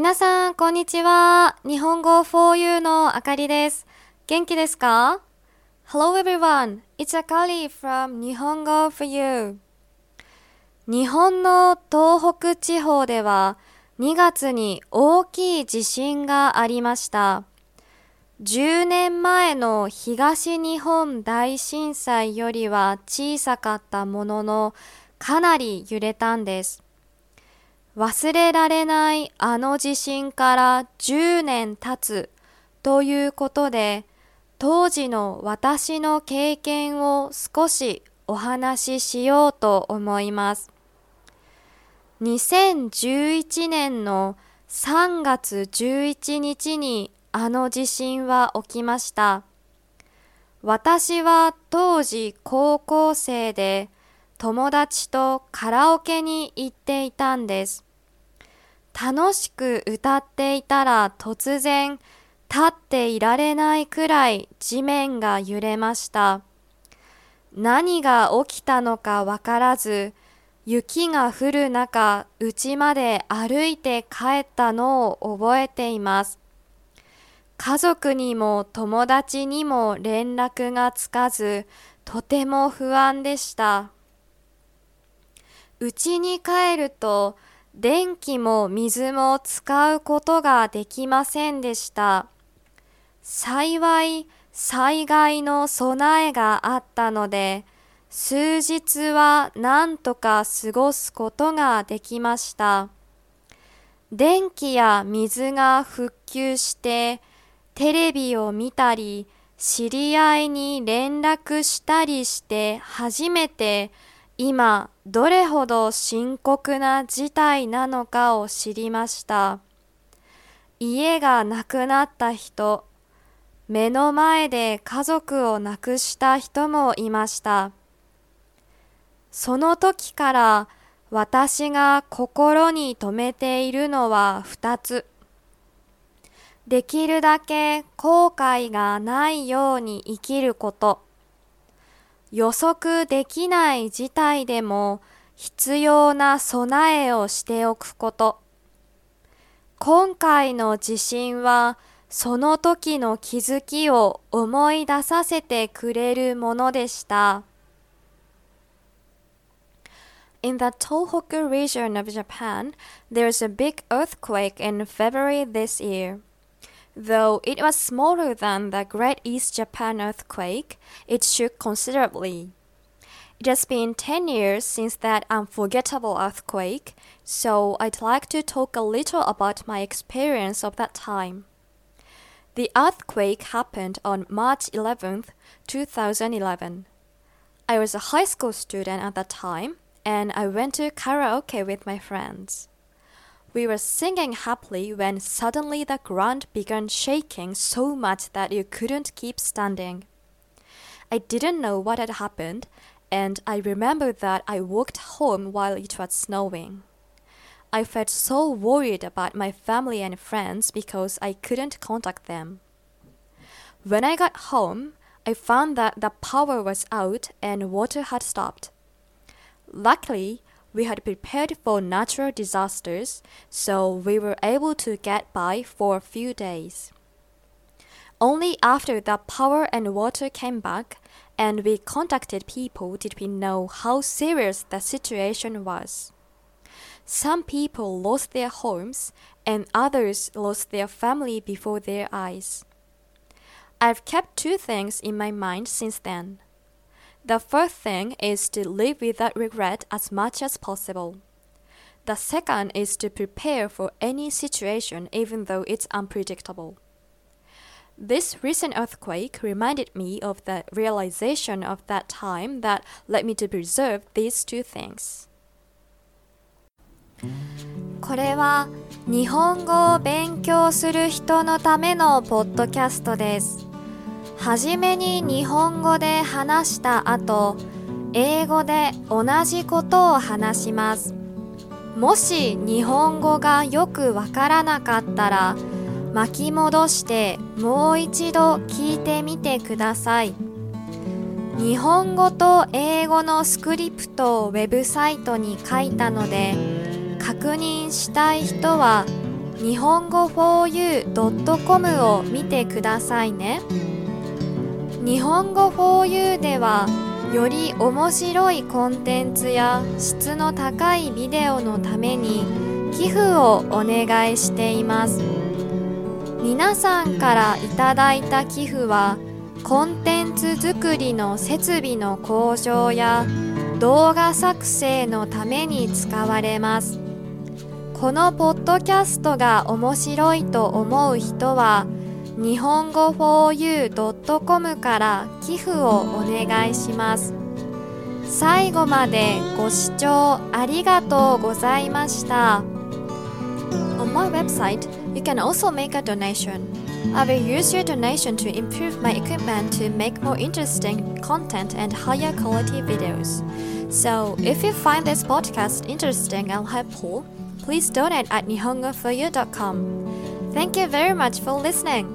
皆さん、こんにちは。日本語 4U のあかりです。元気ですか ?Hello everyone. It's Akari from 日本語 4U. 日本の東北地方では2月に大きい地震がありました。10年前の東日本大震災よりは小さかったもののかなり揺れたんです。忘れられないあの地震から10年経つということで当時の私の経験を少しお話ししようと思います。2011年の3月11日にあの地震は起きました。私は当時高校生で友達とカラオケに行っていたんです。楽しく歌っていたら突然立っていられないくらい地面が揺れました。何が起きたのかわからず、雪が降る中、家まで歩いて帰ったのを覚えています。家族にも友達にも連絡がつかず、とても不安でした。家に帰ると、電気も水も使うことができませんでした。幸い、災害の備えがあったので、数日は何とか過ごすことができました。電気や水が復旧して、テレビを見たり、知り合いに連絡したりして初めて今どれほど深刻な事態なのかを知りました。家がなくなった人、目の前で家族を亡くした人もいました。その時から私が心に留めているのは二つ。できるだけ後悔がないように生きること。予測できない事態でも必要な備えをしておくこと。今回の地震はその時の気づきを思い出させてくれるものでした。In the Tohoku region of Japan, there is a big earthquake in February this year. Though it was smaller than the Great East Japan earthquake, it shook considerably. It has been 10 years since that unforgettable earthquake, so I'd like to talk a little about my experience of that time. The earthquake happened on March 11, 2011. I was a high school student at that time, and I went to karaoke with my friends. We were singing happily when suddenly the ground began shaking so much that you couldn't keep standing. I didn't know what had happened, and I remember that I walked home while it was snowing. I felt so worried about my family and friends because I couldn't contact them. When I got home, I found that the power was out and water had stopped. Luckily, we had prepared for natural disasters, so we were able to get by for a few days. Only after the power and water came back and we contacted people did we know how serious the situation was. Some people lost their homes and others lost their family before their eyes. I've kept two things in my mind since then. The first thing is to live without regret as much as possible. The second is to prepare for any situation even though it's unpredictable. This recent earthquake reminded me of the realization of that time that led me to preserve these two things. これは日本語を勉強する人のためのポッドキャストです。 はじめに日本語で話した後、英語で同じことを話します。もし日本語がよくわからなかったら、巻き戻してもう一度聞いてみてください。日本語と英語のスクリプトをウェブサイトに書いたので、確認したい人は日本語 4u.com を見てくださいね日本語 4u ではより面白いコンテンツや質の高いビデオのために寄付をお願いしています。皆さんからいただいた寄付はコンテンツ作りの設備の向上や動画作成のために使われます。このポッドキャストが面白いと思う人は日本語 4u.com から寄付をお願いします最後までご視聴ありがとうございました On my website, you can also make a donation. I will use your donation to improve my equipment to make more interesting content and higher quality videos. So, if you find this podcast interesting and helpful, please donate at nihongoforyou.com. Thank you very much for listening.